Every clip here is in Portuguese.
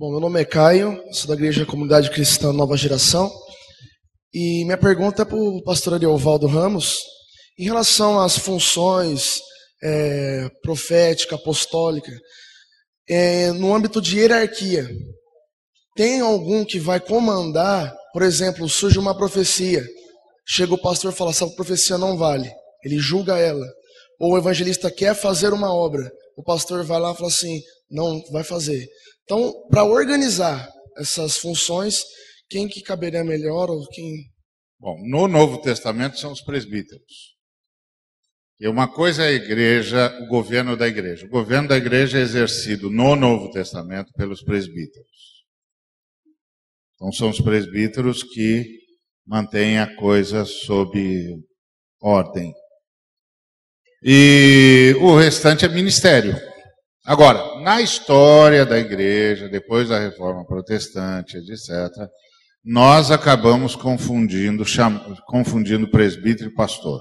Bom, meu nome é Caio, sou da Igreja Comunidade Cristã Nova Geração. E minha pergunta é para o pastor Ariovaldo Ramos, em relação às funções é, profética, apostólica, é, no âmbito de hierarquia. Tem algum que vai comandar, por exemplo, surge uma profecia, chega o pastor e fala: essa profecia não vale, ele julga ela. Ou o evangelista quer fazer uma obra, o pastor vai lá e fala assim: não vai fazer. Então, para organizar essas funções, quem que caberia melhor ou quem? Bom, no Novo Testamento são os presbíteros. E uma coisa é a igreja, o governo da igreja. O governo da igreja é exercido no Novo Testamento pelos presbíteros. Então são os presbíteros que mantêm a coisa sob ordem. E o restante é ministério. Agora, na história da igreja, depois da reforma protestante, etc., nós acabamos confundindo, cham... confundindo presbítero e pastor.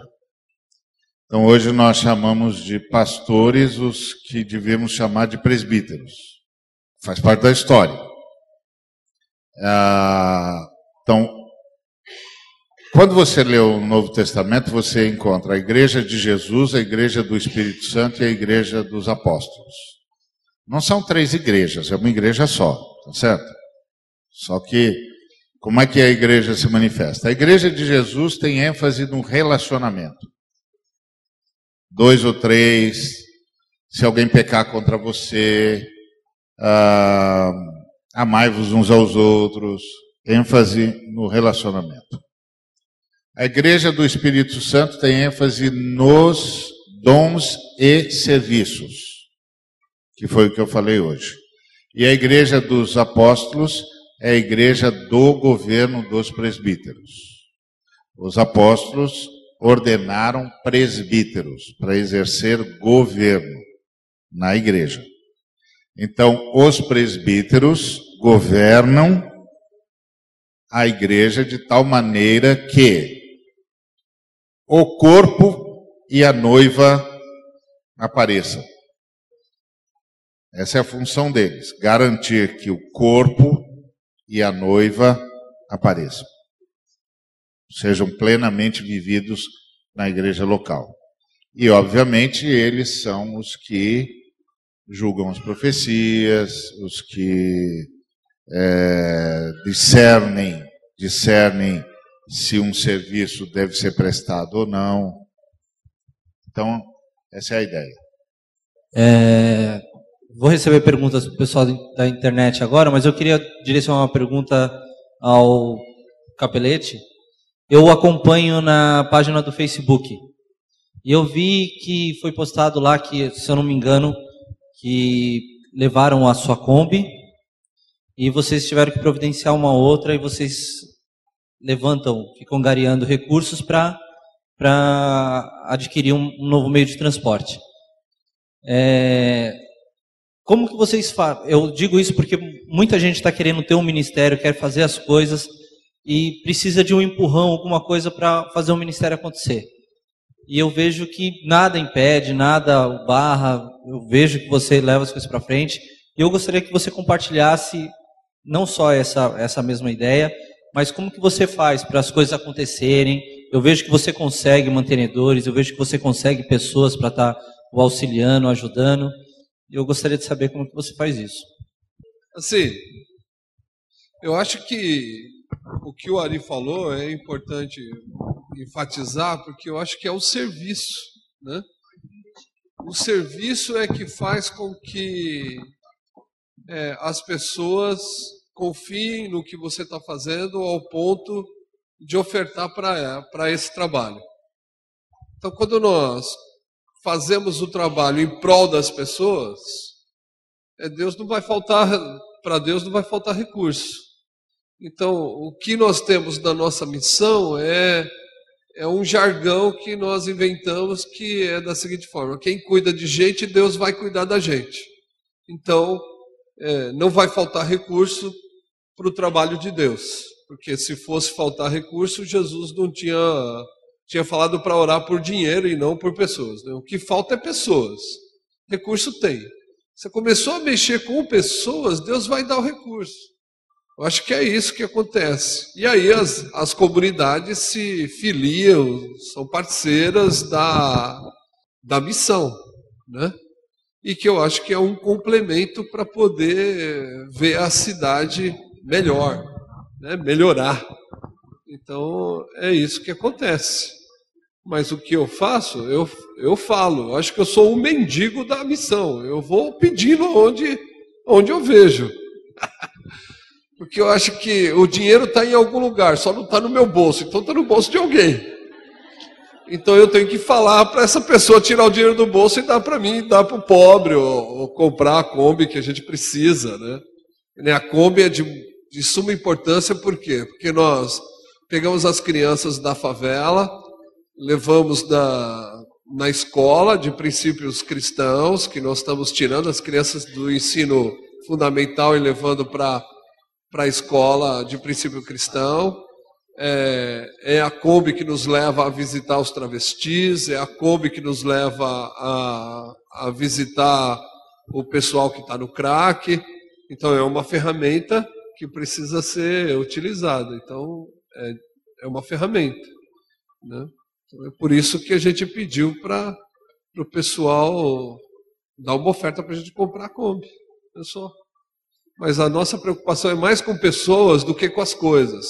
Então hoje nós chamamos de pastores os que devemos chamar de presbíteros. Faz parte da história. Ah, então, quando você lê o Novo Testamento, você encontra a igreja de Jesus, a igreja do Espírito Santo e a igreja dos apóstolos. Não são três igrejas, é uma igreja só, tá certo? Só que, como é que a igreja se manifesta? A igreja de Jesus tem ênfase no relacionamento dois ou três, se alguém pecar contra você, ah, amai-vos uns aos outros, ênfase no relacionamento. A igreja do Espírito Santo tem ênfase nos dons e serviços, que foi o que eu falei hoje. E a igreja dos apóstolos é a igreja do governo dos presbíteros. Os apóstolos ordenaram presbíteros para exercer governo na igreja. Então, os presbíteros governam a igreja de tal maneira que o corpo e a noiva apareçam. Essa é a função deles, garantir que o corpo e a noiva apareçam sejam plenamente vividos na igreja local. E, obviamente, eles são os que julgam as profecias, os que é, discernem, discernem se um serviço deve ser prestado ou não. Então, essa é a ideia. É, vou receber perguntas do pessoal da internet agora, mas eu queria direcionar uma pergunta ao Capelete. Eu acompanho na página do Facebook. E eu vi que foi postado lá que, se eu não me engano, que levaram a sua Kombi e vocês tiveram que providenciar uma outra e vocês levantam, ficam gareando recursos para adquirir um, novo meio de transporte. É, como que vocês fazem? Eu digo isso porque muita gente está querendo ter um ministério, quer fazer as coisas e precisa de um empurrão, alguma coisa para fazer o ministério acontecer. E eu vejo que nada impede, nada barra, eu vejo que você leva as coisas para frente. E eu gostaria que você compartilhasse não só essa, essa mesma ideia, mas como que você faz para as coisas acontecerem. Eu vejo que você consegue mantenedores, eu vejo que você consegue pessoas para estar tá o auxiliando, ajudando. Eu gostaria de saber como que você faz isso. Assim, eu acho que o que o Ari falou é importante enfatizar, porque eu acho que é o serviço. Né? O serviço é que faz com que é, as pessoas confiem no que você está fazendo ao ponto de ofertar para esse trabalho. Então, quando nós fazemos o trabalho em prol das pessoas, é, Deus não vai faltar, para Deus não vai faltar recurso. Então, o que nós temos na nossa missão é, é um jargão que nós inventamos que é da seguinte forma: quem cuida de gente, Deus vai cuidar da gente. Então, é, não vai faltar recurso para o trabalho de Deus, porque se fosse faltar recurso, Jesus não tinha, tinha falado para orar por dinheiro e não por pessoas. Né? O que falta é pessoas. Recurso tem. Você começou a mexer com pessoas, Deus vai dar o recurso. Eu acho que é isso que acontece. E aí as, as comunidades se filiam, são parceiras da, da missão, né? E que eu acho que é um complemento para poder ver a cidade melhor, né? melhorar. Então é isso que acontece. Mas o que eu faço, eu, eu falo. Eu acho que eu sou um mendigo da missão. Eu vou pedindo onde, onde eu vejo. Porque eu acho que o dinheiro está em algum lugar, só não está no meu bolso. Então está no bolso de alguém. Então eu tenho que falar para essa pessoa tirar o dinheiro do bolso e dar para mim, dar para o pobre, ou, ou, comprar a Kombi que a gente precisa. Né? A Kombi é de, de suma importância, por quê? Porque nós pegamos as crianças da favela, levamos da, na escola de princípios cristãos, que nós estamos tirando as crianças do ensino fundamental e levando para a escola de princípio cristão. É, é, a Kombi que nos leva a visitar os travestis, é a Kombi que nos leva a, a visitar o pessoal que está no crack. Então, é uma ferramenta que precisa ser utilizada. Então, é, é uma ferramenta. Né? Então, é por isso que a gente pediu para o pessoal dar uma oferta para a gente comprar a Kombi. Pessoal. Mas a nossa preocupação é mais com pessoas do que com as coisas.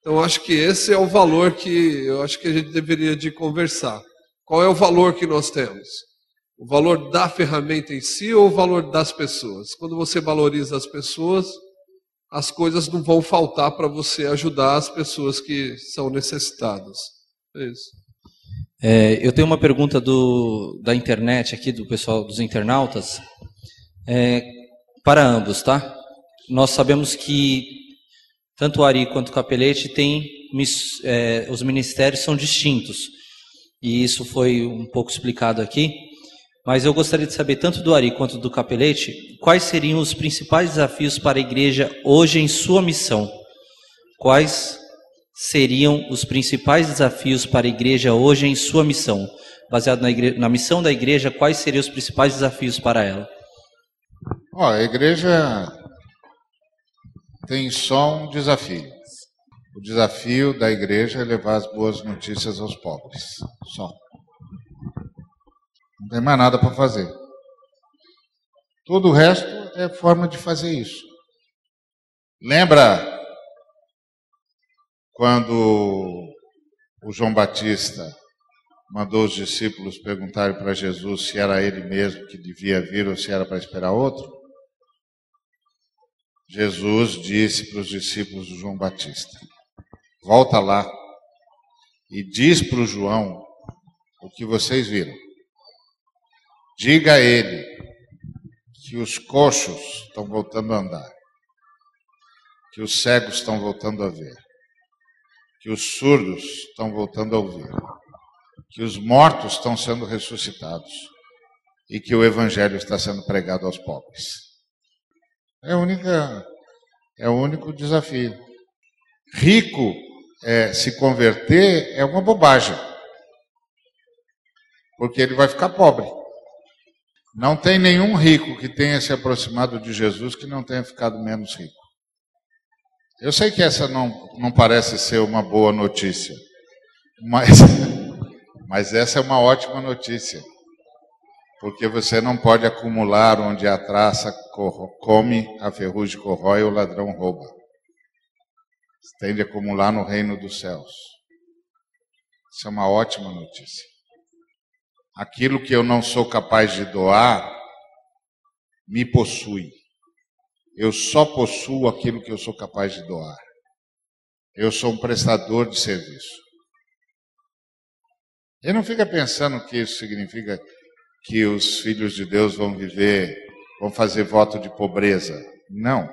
Então, acho que esse é o valor que eu acho que a gente deveria de conversar. Qual é o valor que nós temos? O valor da ferramenta em si ou o valor das pessoas? Quando você valoriza as pessoas, as coisas não vão faltar para você ajudar as pessoas que são necessitadas. É isso. É, eu tenho uma pergunta do, da internet aqui, do pessoal dos internautas, é, para ambos, tá? Nós sabemos que tanto o Ari quanto o Capelete têm, é, os ministérios são distintos, e isso foi um pouco explicado aqui, mas eu gostaria de saber, tanto do Ari quanto do Capelete, quais seriam os principais desafios para a igreja hoje em sua missão? Quais seriam os principais desafios para a igreja hoje em sua missão? Baseado na, na missão da igreja, quais seriam os principais desafios para ela? Ó, a igreja tem só um desafio. O desafio da igreja é levar as boas notícias aos pobres. Só. Não tem mais nada para fazer. Todo o resto é forma de fazer isso. Lembra quando o João Batista mandou os discípulos perguntarem para Jesus se era ele mesmo que devia vir ou se era para esperar outro, Jesus disse para os discípulos do João Batista: Volta lá e diz para o João o que vocês viram. Diga a ele que os coxos estão voltando a andar, que os cegos estão voltando a ver, que os surdos estão voltando a ouvir, que os mortos estão sendo ressuscitados e que o evangelho está sendo pregado aos pobres. É a única é o único desafio. Rico é, se converter é uma bobagem. Porque ele vai ficar pobre. Não tem nenhum rico que tenha se aproximado de Jesus que não tenha ficado menos rico. Eu sei que essa não, não parece ser uma boa notícia, mas, mas essa é uma ótima notícia, porque você não pode acumular onde a traça come, a ferrugem corrói e o ladrão rouba. Você tem de acumular no reino dos céus. Isso é uma ótima notícia. Aquilo que eu não sou capaz de doar me possui. Eu só possuo aquilo que eu sou capaz de doar. Eu sou um prestador de serviço. E não fica pensando que isso significa que os filhos de Deus vão viver, vão fazer voto de pobreza. Não.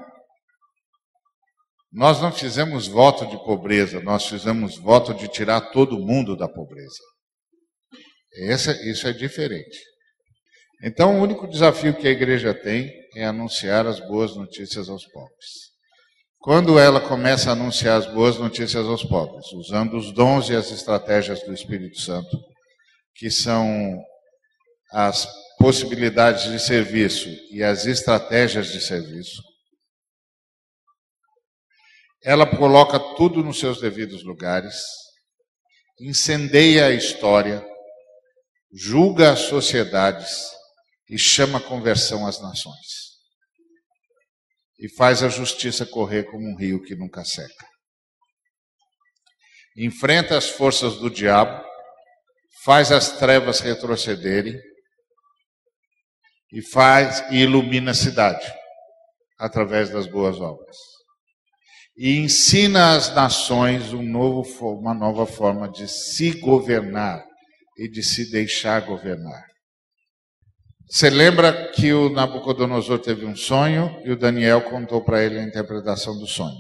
Nós não fizemos voto de pobreza, nós fizemos voto de tirar todo mundo da pobreza. Essa, isso é diferente. Então, o único desafio que a igreja tem é anunciar as boas notícias aos pobres. Quando ela começa a anunciar as boas notícias aos pobres, usando os dons e as estratégias do Espírito Santo, que são as possibilidades de serviço e as estratégias de serviço. Ela coloca tudo nos seus devidos lugares, incendeia a história, julga as sociedades e chama a conversão às nações. E faz a justiça correr como um rio que nunca seca. Enfrenta as forças do diabo, faz as trevas retrocederem e faz e ilumina a cidade através das boas obras. E ensina às nações um novo, uma nova forma de se governar e de se deixar governar. Você lembra que o Nabucodonosor teve um sonho e o Daniel contou para ele a interpretação do sonho.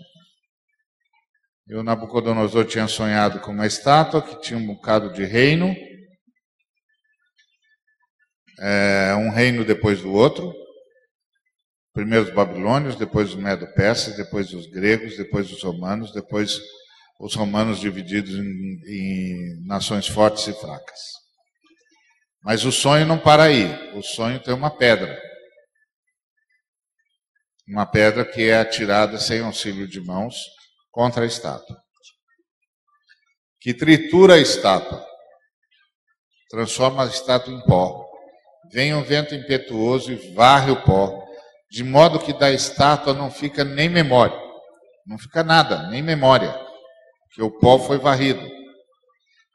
E o Nabucodonosor tinha sonhado com uma estátua que tinha um bocado de reino, é, um reino depois do outro. Primeiro os babilônios, depois os medo-persas, depois os gregos, depois os romanos, depois os romanos divididos em, em nações fortes e fracas. Mas o sonho não para aí. O sonho tem uma pedra. Uma pedra que é atirada sem auxílio de mãos contra a estátua. Que tritura a estátua, transforma a estátua em pó. Vem um vento impetuoso e varre o pó, de modo que da estátua não fica nem memória. Não fica nada, nem memória, que o pó foi varrido.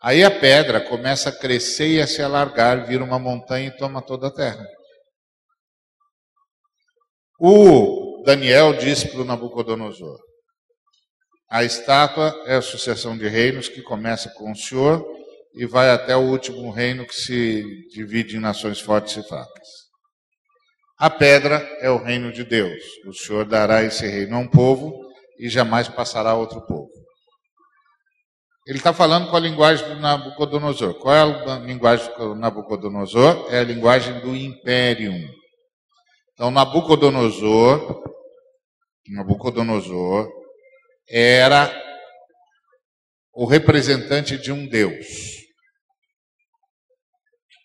Aí a pedra começa a crescer e a se alargar, vira uma montanha e toma toda a terra. O Daniel disse para o Nabucodonosor: a estátua é a sucessão de reinos que começa com o Senhor e vai até o último reino que se divide em nações fortes e fracas. A pedra é o reino de Deus. O Senhor dará esse reino a um povo e jamais passará a outro povo. Ele está falando com a linguagem do Nabucodonosor. Qual é a linguagem do Nabucodonosor? É a linguagem do império. Então, Nabucodonosor, Nabucodonosor era o representante de um Deus.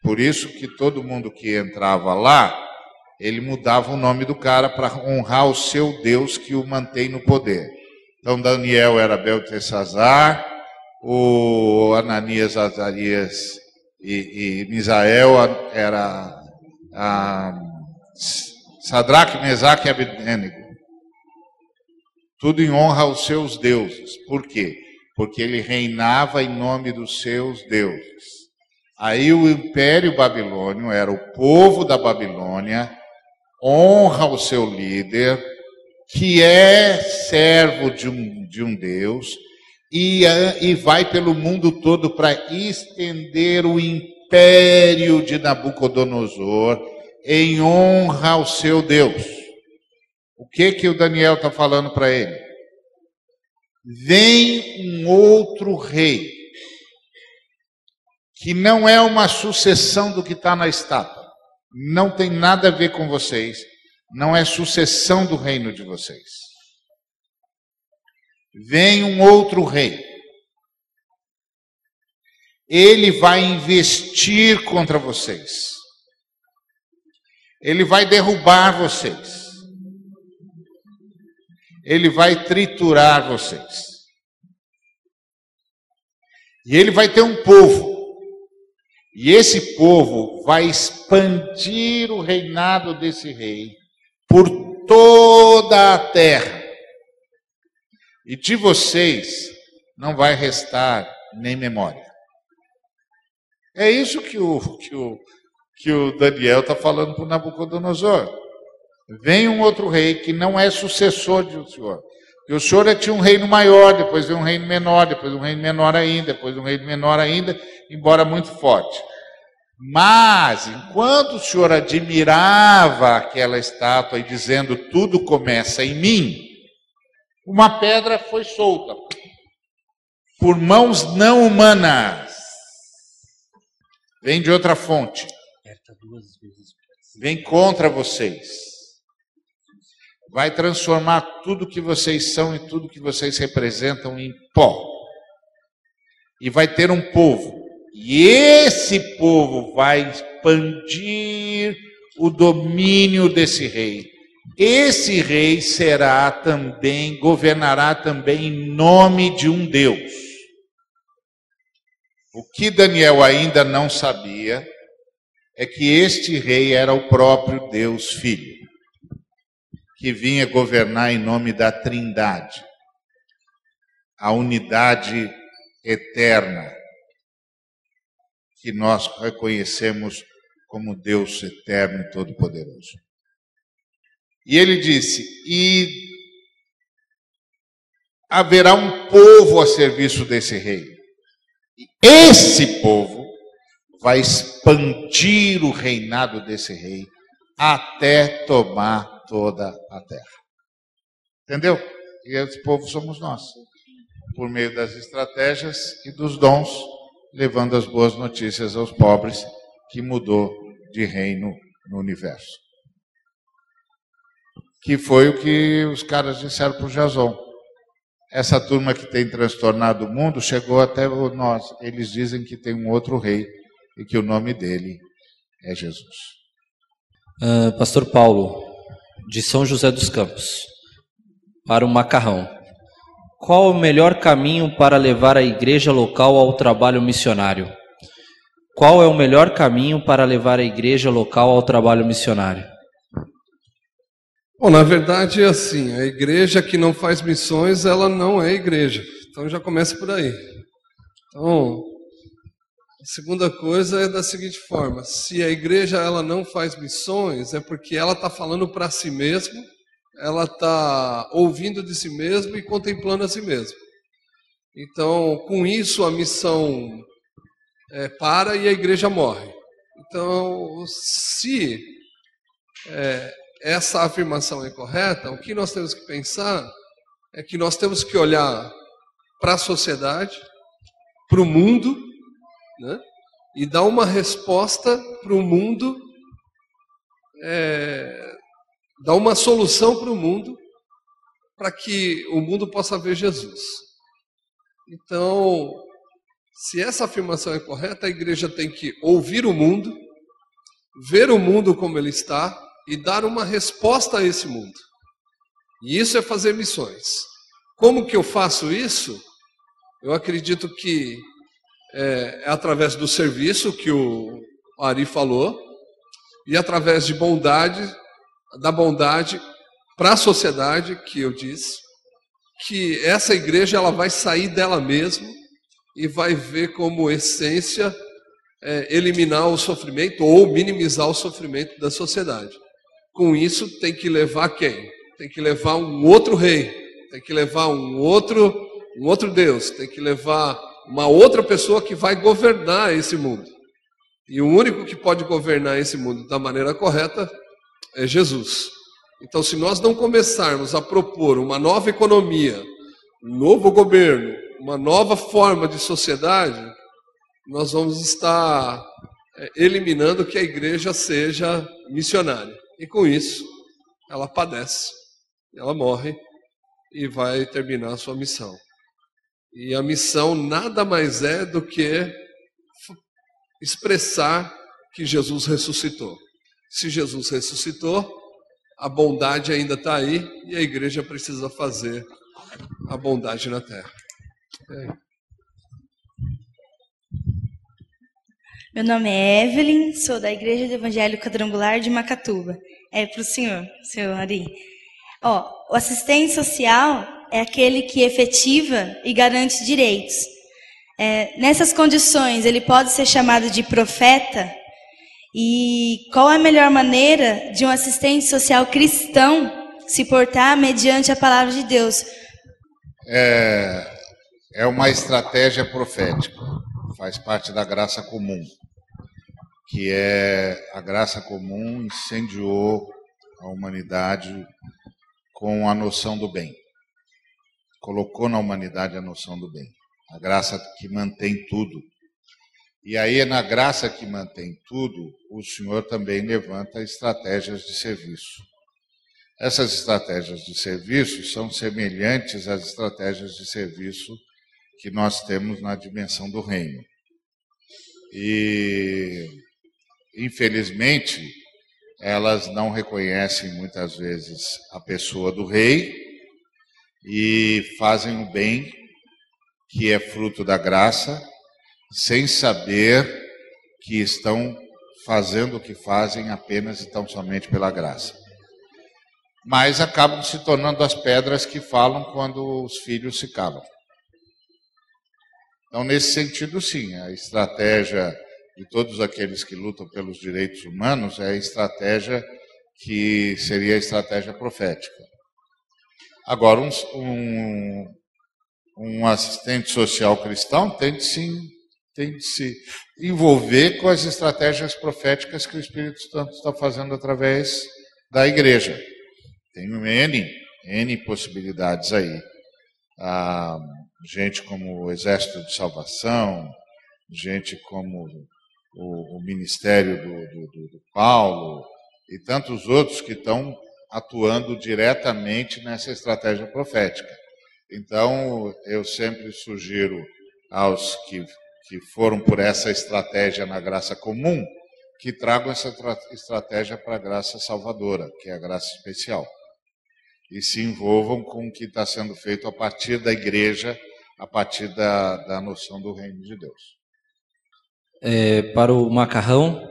Por isso que todo mundo que entrava lá, ele mudava o nome do cara para honrar o seu Deus que o mantém no poder. Então Daniel era Beltesazar, o Ananias, Azarias e, e Misael era a Sadraque, Mesaque e Abednego. Tudo em honra aos seus deuses. Por quê? Porque ele reinava em nome dos seus deuses. Aí o império babilônio era o povo da Babilônia, honra o seu líder, que é servo de um, de um Deus, e, e vai pelo mundo todo para estender o império de Nabucodonosor em honra ao seu Deus. O que que o Daniel está falando para ele? Vem um outro rei, que não é uma sucessão do que está na estátua, não tem nada a ver com vocês, não é sucessão do reino de vocês. Vem um outro rei. Ele vai investir contra vocês. Ele vai derrubar vocês ele vai triturar vocês. E ele vai ter um povo. E esse povo vai expandir o reinado desse rei por toda a terra. E de vocês não vai restar nem memória. É isso que o, que o, que o Daniel está falando para Nabucodonosor. Vem um outro rei que não é sucessor de o senhor. E o senhor é, tinha um reino maior, depois veio um reino menor, depois um reino menor ainda, depois um reino menor ainda, embora muito forte. Mas, enquanto o senhor admirava aquela estátua e dizendo tudo começa em mim, uma pedra foi solta por mãos não humanas. Vem de outra fonte. Vem contra vocês vai transformar tudo que vocês são e tudo que vocês representam em pó. E vai ter um povo. E esse povo vai expandir o domínio desse rei. Esse rei será também, governará também em nome de um Deus. O que Daniel ainda não sabia é que este rei era o próprio Deus Filho, que vinha governar em nome da Trindade, a unidade eterna que nós reconhecemos como Deus eterno e todo-poderoso. E ele disse: E haverá um povo a serviço desse rei. E esse povo vai expandir o reinado desse rei até tomar toda a terra. Entendeu? E esse povo somos nós, por meio das estratégias e dos dons, levando as boas notícias aos pobres, que mudou de reino no universo. Que foi o que os caras disseram para o Jason. Essa turma que tem transtornado o mundo chegou até nós. Eles dizem que tem um outro rei e que o nome dele é Jesus. Uh, Pastor Paulo, de São José dos Campos, para o Macarrão. Qual o melhor caminho para levar a igreja local ao trabalho missionário? Qual é o melhor caminho para levar a igreja local ao trabalho missionário? Bom, na verdade é assim, a igreja que não faz missões, ela não é igreja. Então já começa por aí. Então, a segunda coisa é da seguinte forma: se a igreja ela não faz missões, é porque ela está falando para si mesma, ela está ouvindo de si mesma e contemplando a si mesma. Então, com isso, a missão é, para e a igreja morre. Então, se é, essa afirmação é correta, o que nós temos que pensar é que nós temos que olhar para a sociedade, para o mundo né? e dar uma resposta para o mundo, é, dar uma solução para o mundo, para que o mundo possa ver Jesus. Então, se essa afirmação é correta, a igreja tem que ouvir o mundo, ver o mundo como ele está e dar uma resposta a esse mundo. E isso é fazer missões. Como que eu faço isso? Eu acredito que é, é através do serviço que o Ari falou e através de bondade, da bondade para a sociedade que eu disse, que essa igreja ela vai sair dela mesma e vai ver como essência é, eliminar o sofrimento ou minimizar o sofrimento da sociedade. Com isso tem que levar quem? Tem que levar um outro rei, tem que levar um outro, um outro Deus, tem que levar uma outra pessoa que vai governar esse mundo. E o único que pode governar esse mundo da maneira correta é Jesus. Então, se nós não começarmos a propor uma nova economia, um novo governo, uma nova forma de sociedade, nós vamos estar é, eliminando que a igreja seja missionária. E com isso, ela padece, ela morre e vai terminar a sua missão. E a missão nada mais é do que expressar que Jesus ressuscitou. Se Jesus ressuscitou, a bondade ainda está aí e a igreja precisa fazer a bondade na terra. É. Meu nome é Evelyn, sou da Igreja do Evangelho Quadrangular de Macatuba. É para o senhor, senhor Ari. Ó, o assistente social é aquele que efetiva e garante direitos. É, nessas condições, ele pode ser chamado de profeta? E qual é a melhor maneira de um assistente social cristão se portar mediante a palavra de Deus? É, é uma estratégia profética, faz parte da graça comum, que é a graça comum incendiou a humanidade com a noção do bem colocou na humanidade a noção do bem, a graça que mantém tudo. E aí, na graça que mantém tudo, o Senhor também levanta estratégias de serviço. Essas estratégias de serviço são semelhantes às estratégias de serviço que nós temos na dimensão do reino. E, infelizmente, elas não reconhecem muitas vezes a pessoa do rei e fazem o bem que é fruto da graça, sem saber que estão fazendo o que fazem apenas e tão somente pela graça. Mas acabam se tornando as pedras que falam quando os filhos se calam. Então, nesse sentido, sim, a estratégia de todos aqueles que lutam pelos direitos humanos é a estratégia que seria a estratégia profética. Agora, um, um, um assistente social cristão tem de, se, tem de se envolver com as estratégias proféticas que o Espírito Santo está fazendo através da igreja. Tem N, N possibilidades aí. Ah, gente como o Exército de Salvação, gente como o, o Ministério do, do, do Paulo e tantos outros que estão atuando diretamente nessa estratégia profética. Então, eu sempre sugiro aos que, que foram por essa estratégia na graça comum, que tragam essa estratégia para a graça salvadora, que é a graça especial. E se envolvam com o que está sendo feito a partir da igreja, a partir da, da noção do reino de Deus é, para o macarrão.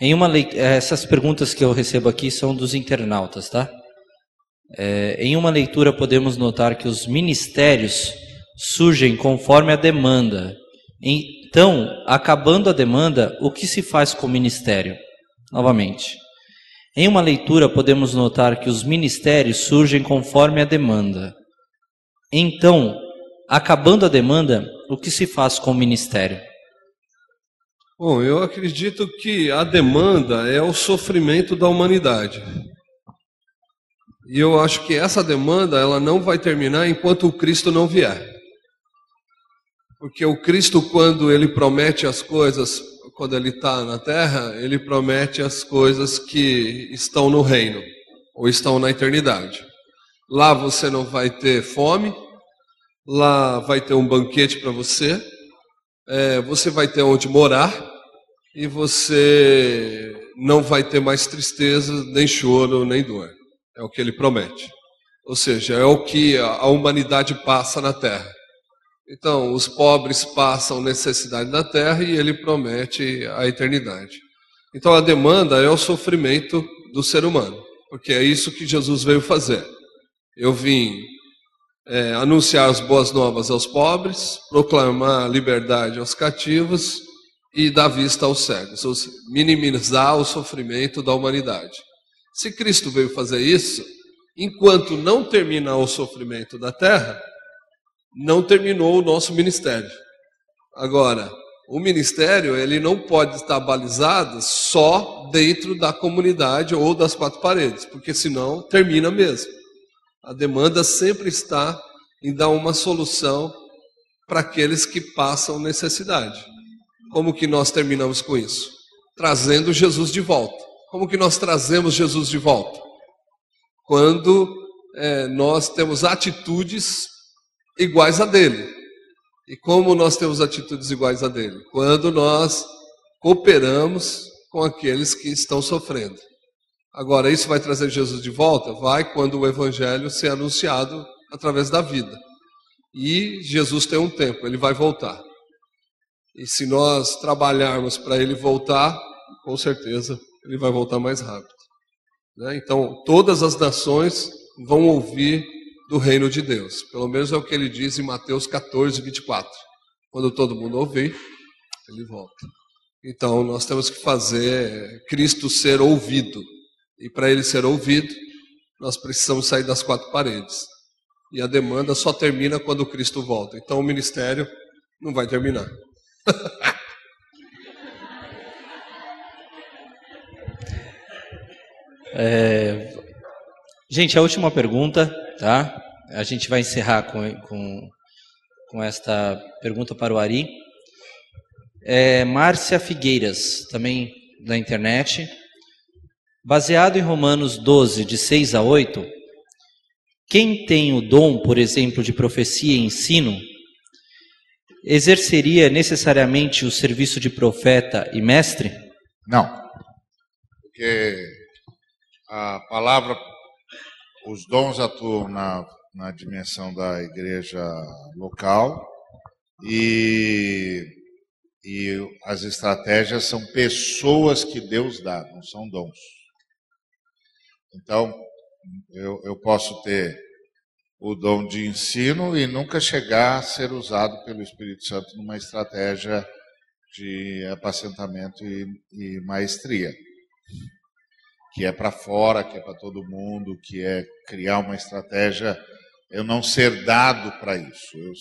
Em uma essas perguntas que eu recebo aqui são dos internautas, tá? É, em uma leitura podemos notar que os ministérios surgem conforme a demanda. Então, acabando a demanda, o que se faz com o ministério? Novamente. Em uma leitura podemos notar que os ministérios surgem conforme a demanda. Então, acabando a demanda, o que se faz com o ministério? Bom, eu acredito que a demanda é o sofrimento da humanidade. E eu acho que essa demanda ela não vai terminar enquanto o Cristo não vier. Porque o Cristo, quando ele promete as coisas, quando ele está na terra, ele promete as coisas que estão no reino, ou estão na eternidade. Lá você não vai ter fome, lá vai ter um banquete para você, é, você vai ter onde morar e você não vai ter mais tristeza, nem choro, nem dor. É o que ele promete. Ou seja, é o que a humanidade passa na terra. Então, os pobres passam necessidade na terra e ele promete a eternidade. Então, a demanda é o sofrimento do ser humano, porque é isso que Jesus veio fazer. Eu vim é, anunciar as boas novas aos pobres, proclamar a liberdade aos cativos e dar vista aos cegos, ou seja, minimizar o sofrimento da humanidade. Se Cristo veio fazer isso, enquanto não terminar o sofrimento da terra, não terminou o nosso ministério. Agora, o ministério ele não pode estar balizado só dentro da comunidade ou das quatro paredes, porque senão termina mesmo. A demanda sempre está em dar uma solução para aqueles que passam necessidade. Como que nós terminamos com isso? Trazendo Jesus de volta. Como que nós trazemos Jesus de volta? Quando é, nós temos atitudes iguais a dele. E como nós temos atitudes iguais a dele? Quando nós cooperamos com aqueles que estão sofrendo. Agora, isso vai trazer Jesus de volta? Vai quando o evangelho ser anunciado através da vida. E Jesus tem um tempo, ele vai voltar. E se nós trabalharmos para ele voltar, com certeza ele vai voltar mais rápido. Né? Então, todas as nações vão ouvir do reino de Deus. Pelo menos é o que ele diz em Mateus 14, 24. Quando todo mundo ouvir, ele volta. Então, nós temos que fazer Cristo ser ouvido. E para ele ser ouvido, nós precisamos sair das quatro paredes. E a demanda só termina quando Cristo volta. Então o ministério não vai terminar. é... Gente, a última pergunta, tá? A gente vai encerrar com, com, com esta pergunta para o Ari. É Márcia Figueiras, também da internet. Baseado em Romanos 12, de 6 a 8, quem tem o dom, por exemplo, de profecia e ensino, exerceria necessariamente o serviço de profeta e mestre? Não. Porque a palavra, os dons atuam na, na dimensão da igreja local e, e as estratégias são pessoas que Deus dá, não são dons. Então, eu, eu posso ter o dom de ensino e nunca chegar a ser usado pelo Espírito Santo numa estratégia de apacentamento e, e maestria, que é para fora, que é para todo mundo, que é criar uma estratégia. Eu não ser dado para isso. Eu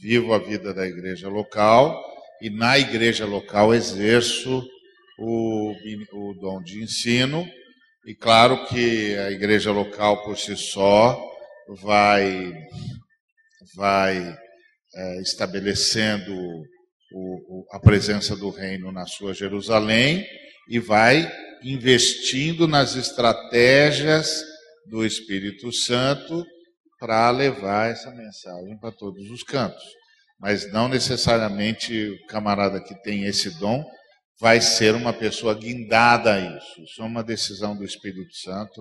vivo a vida da igreja local e na igreja local exerço o, o dom de ensino. E claro que a igreja local por si só vai, vai é, estabelecendo o, o, a presença do reino na sua Jerusalém e vai investindo nas estratégias do Espírito Santo para levar essa mensagem para todos os cantos. Mas não necessariamente o camarada que tem esse dom vai ser uma pessoa guindada a isso. Isso é uma decisão do Espírito Santo,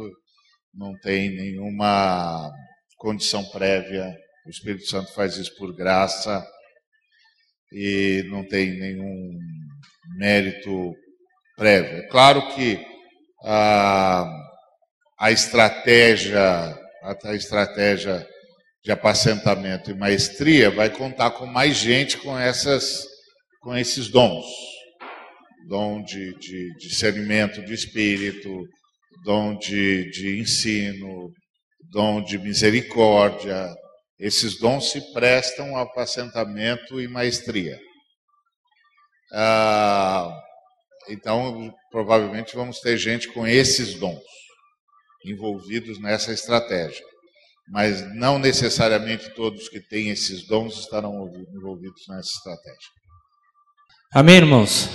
não tem nenhuma condição prévia. O Espírito Santo faz isso por graça e não tem nenhum mérito prévio. É claro que a, a estratégia, a, a estratégia de apacentamento e maestria vai contar com mais gente com essas, com esses dons, dom de, de discernimento de espírito, dom de, de ensino, dom de misericórdia. Esses dons se prestam ao apacentamento e maestria. Ah, então, provavelmente vamos ter gente com esses dons envolvidos nessa estratégia. Mas não necessariamente todos que têm esses dons estarão envolvidos nessa estratégia. Amén, hermanos.